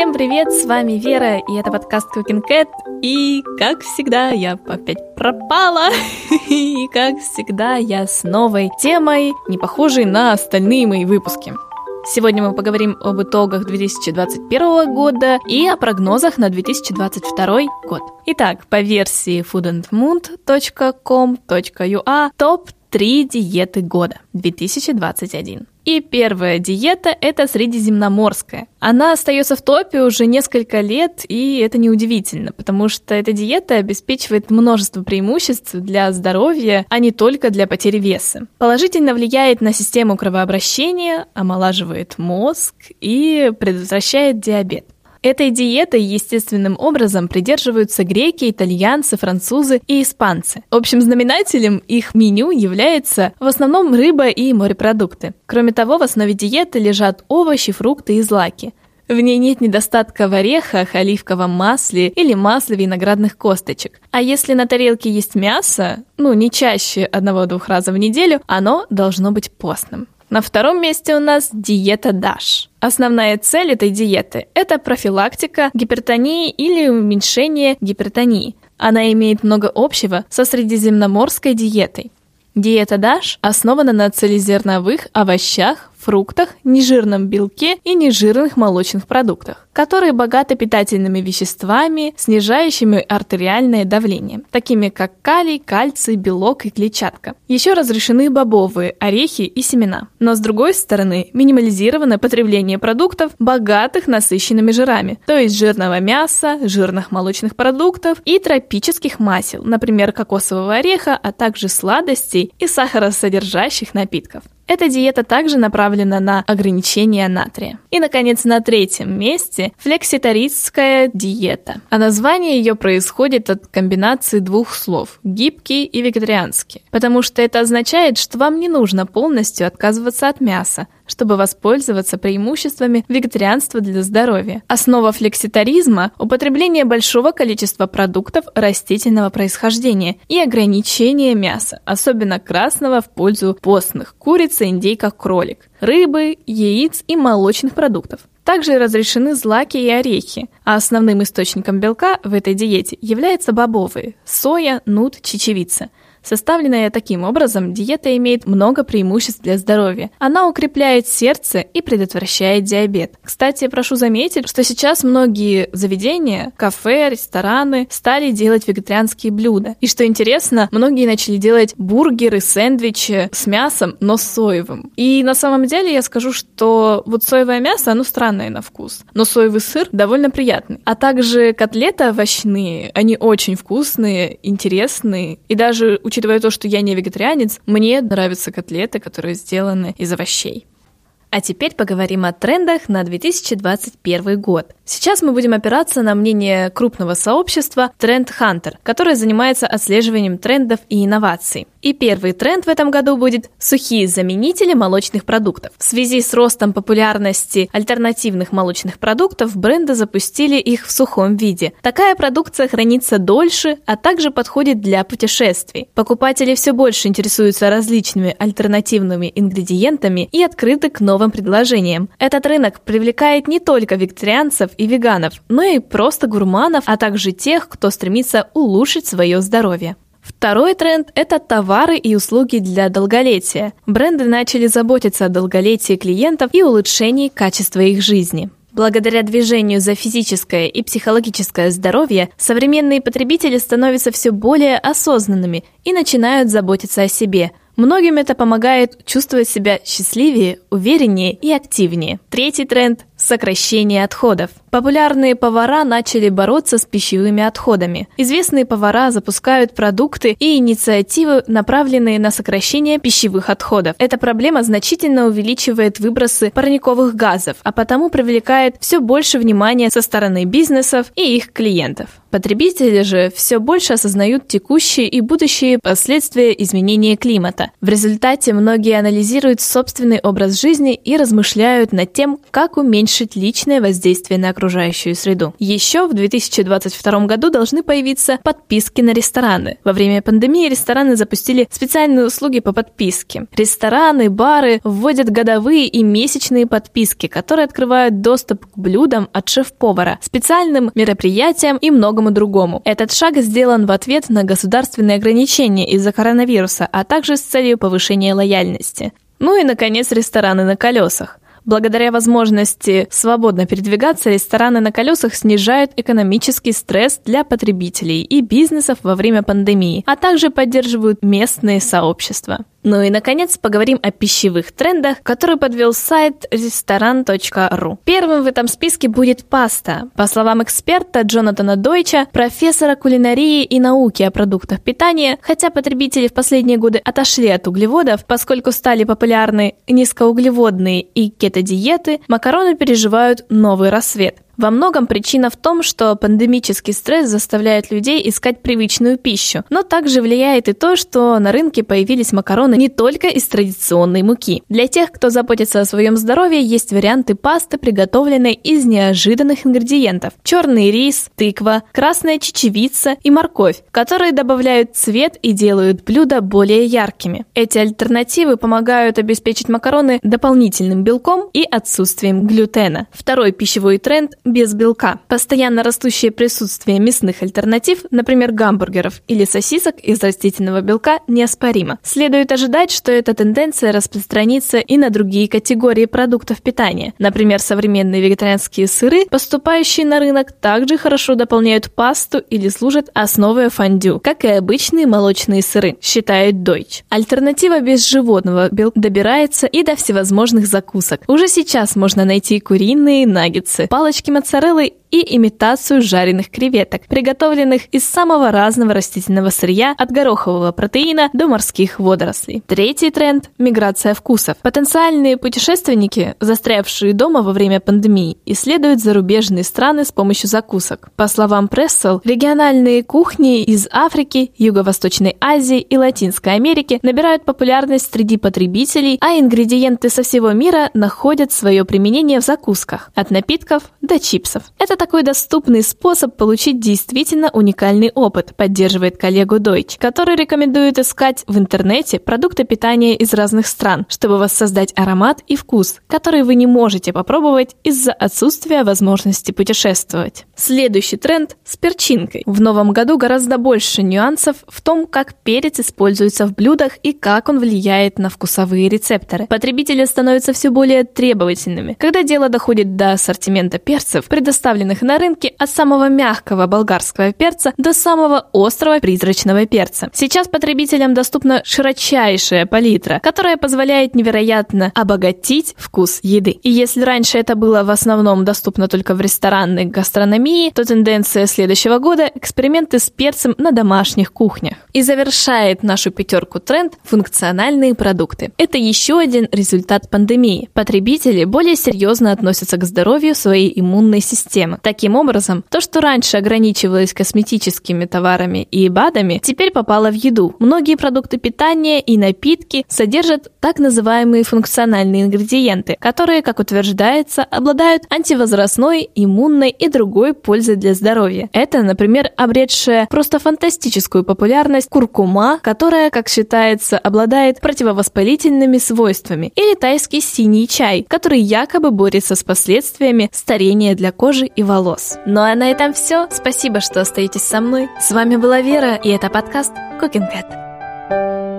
Всем привет, с вами Вера, и это подкаст Cooking Cat. И, как всегда, я опять пропала. И, как всегда, я с новой темой, не похожей на остальные мои выпуски. Сегодня мы поговорим об итогах 2021 года и о прогнозах на 2022 год. Итак, по версии foodandmood.com.ua топ-3 диеты года 2021. И первая диета – это средиземноморская. Она остается в топе уже несколько лет, и это неудивительно, потому что эта диета обеспечивает множество преимуществ для здоровья, а не только для потери веса. Положительно влияет на систему кровообращения, омолаживает мозг и предотвращает диабет. Этой диетой естественным образом придерживаются греки, итальянцы, французы и испанцы. Общим знаменателем их меню является в основном рыба и морепродукты. Кроме того, в основе диеты лежат овощи, фрукты и злаки. В ней нет недостатка в орехах, оливковом масле или масле виноградных косточек. А если на тарелке есть мясо, ну не чаще одного-двух раза в неделю, оно должно быть постным. На втором месте у нас диета DASH. Основная цель этой диеты – это профилактика гипертонии или уменьшение гипертонии. Она имеет много общего со средиземноморской диетой. Диета DASH основана на целезерновых овощах, фруктах, нежирном белке и нежирных молочных продуктах, которые богаты питательными веществами, снижающими артериальное давление, такими как калий, кальций, белок и клетчатка. Еще разрешены бобовые, орехи и семена. Но с другой стороны, минимализировано потребление продуктов, богатых насыщенными жирами, то есть жирного мяса, жирных молочных продуктов и тропических масел, например, кокосового ореха, а также сладостей и сахаросодержащих напитков. Эта диета также направлена на ограничение натрия. И, наконец, на третьем месте флекситаристская диета. А название ее происходит от комбинации двух слов – гибкий и вегетарианский. Потому что это означает, что вам не нужно полностью отказываться от мяса, чтобы воспользоваться преимуществами вегетарианства для здоровья. Основа флекситаризма – употребление большого количества продуктов растительного происхождения и ограничение мяса, особенно красного в пользу постных – курица, индейка, кролик, рыбы, яиц и молочных продуктов. Также разрешены злаки и орехи, а основным источником белка в этой диете являются бобовые – соя, нут, чечевица – Составленная таким образом, диета имеет много преимуществ для здоровья. Она укрепляет сердце и предотвращает диабет. Кстати, прошу заметить, что сейчас многие заведения, кафе, рестораны стали делать вегетарианские блюда. И что интересно, многие начали делать бургеры, сэндвичи с мясом, но с соевым. И на самом деле я скажу, что вот соевое мясо, оно странное на вкус, но соевый сыр довольно приятный. А также котлеты овощные, они очень вкусные, интересные и даже учитывая то, что я не вегетарианец, мне нравятся котлеты, которые сделаны из овощей. А теперь поговорим о трендах на 2021 год. Сейчас мы будем опираться на мнение крупного сообщества Trend Hunter, которое занимается отслеживанием трендов и инноваций. И первый тренд в этом году будет сухие заменители молочных продуктов. В связи с ростом популярности альтернативных молочных продуктов бренды запустили их в сухом виде. Такая продукция хранится дольше, а также подходит для путешествий. Покупатели все больше интересуются различными альтернативными ингредиентами и открыты к новым предложениям. Этот рынок привлекает не только вегетарианцев и веганов, но и просто гурманов, а также тех, кто стремится улучшить свое здоровье. Второй тренд – это товары и услуги для долголетия. Бренды начали заботиться о долголетии клиентов и улучшении качества их жизни. Благодаря движению за физическое и психологическое здоровье, современные потребители становятся все более осознанными и начинают заботиться о себе. Многим это помогает чувствовать себя счастливее, увереннее и активнее. Третий тренд – сокращение отходов. Популярные повара начали бороться с пищевыми отходами. Известные повара запускают продукты и инициативы, направленные на сокращение пищевых отходов. Эта проблема значительно увеличивает выбросы парниковых газов, а потому привлекает все больше внимания со стороны бизнесов и их клиентов. Потребители же все больше осознают текущие и будущие последствия изменения климата. В результате многие анализируют собственный образ жизни и размышляют над тем, как уменьшить личное воздействие на окружающую среду. Еще в 2022 году должны появиться подписки на рестораны. Во время пандемии рестораны запустили специальные услуги по подписке. Рестораны, бары вводят годовые и месячные подписки, которые открывают доступ к блюдам от шеф-повара, специальным мероприятиям и многому другому. Этот шаг сделан в ответ на государственные ограничения из-за коронавируса, а также с целью повышения лояльности. Ну и, наконец, рестораны на колесах. Благодаря возможности свободно передвигаться, рестораны на колесах снижают экономический стресс для потребителей и бизнесов во время пандемии, а также поддерживают местные сообщества. Ну и, наконец, поговорим о пищевых трендах, который подвел сайт ресторан.ру. Первым в этом списке будет паста. По словам эксперта Джонатана Дойча, профессора кулинарии и науки о продуктах питания, хотя потребители в последние годы отошли от углеводов, поскольку стали популярны низкоуглеводные и кето-диеты, макароны переживают новый рассвет. Во многом причина в том, что пандемический стресс заставляет людей искать привычную пищу, но также влияет и то, что на рынке появились макароны не только из традиционной муки. Для тех, кто заботится о своем здоровье, есть варианты пасты, приготовленной из неожиданных ингредиентов. Черный рис, тыква, красная чечевица и морковь, которые добавляют цвет и делают блюда более яркими. Эти альтернативы помогают обеспечить макароны дополнительным белком и отсутствием глютена. Второй пищевой тренд без белка. Постоянно растущее присутствие мясных альтернатив, например, гамбургеров или сосисок из растительного белка, неоспоримо. Следует ожидать, что эта тенденция распространится и на другие категории продуктов питания. Например, современные вегетарианские сыры, поступающие на рынок, также хорошо дополняют пасту или служат основой фондю, как и обычные молочные сыры, считает Deutsch. Альтернатива без животного белка добирается и до всевозможных закусок. Уже сейчас можно найти куриные наггетсы, палочки моцареллы и имитацию жареных креветок, приготовленных из самого разного растительного сырья, от горохового протеина до морских водорослей. Третий тренд – миграция вкусов. Потенциальные путешественники, застрявшие дома во время пандемии, исследуют зарубежные страны с помощью закусок. По словам Прессел, региональные кухни из Африки, Юго-Восточной Азии и Латинской Америки набирают популярность среди потребителей, а ингредиенты со всего мира находят свое применение в закусках, от напитков до чипсов. Это такой доступный способ получить действительно уникальный опыт, поддерживает коллегу Deutsch, который рекомендует искать в интернете продукты питания из разных стран, чтобы воссоздать аромат и вкус, который вы не можете попробовать из-за отсутствия возможности путешествовать. Следующий тренд с перчинкой. В новом году гораздо больше нюансов в том, как перец используется в блюдах и как он влияет на вкусовые рецепторы. Потребители становятся все более требовательными. Когда дело доходит до ассортимента перцев, предоставленных представленных на рынке от самого мягкого болгарского перца до самого острого призрачного перца. Сейчас потребителям доступна широчайшая палитра, которая позволяет невероятно обогатить вкус еды. И если раньше это было в основном доступно только в ресторанной гастрономии, то тенденция следующего года – эксперименты с перцем на домашних кухнях. И завершает нашу пятерку тренд – функциональные продукты. Это еще один результат пандемии. Потребители более серьезно относятся к здоровью своей иммунной системы. Таким образом, то, что раньше ограничивалось косметическими товарами и БАДами, теперь попало в еду. Многие продукты питания и напитки содержат так называемые функциональные ингредиенты, которые, как утверждается, обладают антивозрастной, иммунной и другой пользой для здоровья. Это, например, обретшая просто фантастическую популярность куркума, которая, как считается, обладает противовоспалительными свойствами, или тайский синий чай, который якобы борется с последствиями старения для кожи и волос. Ну а на этом все. Спасибо, что остаетесь со мной. С вами была Вера, и это подкаст Cooking Cat.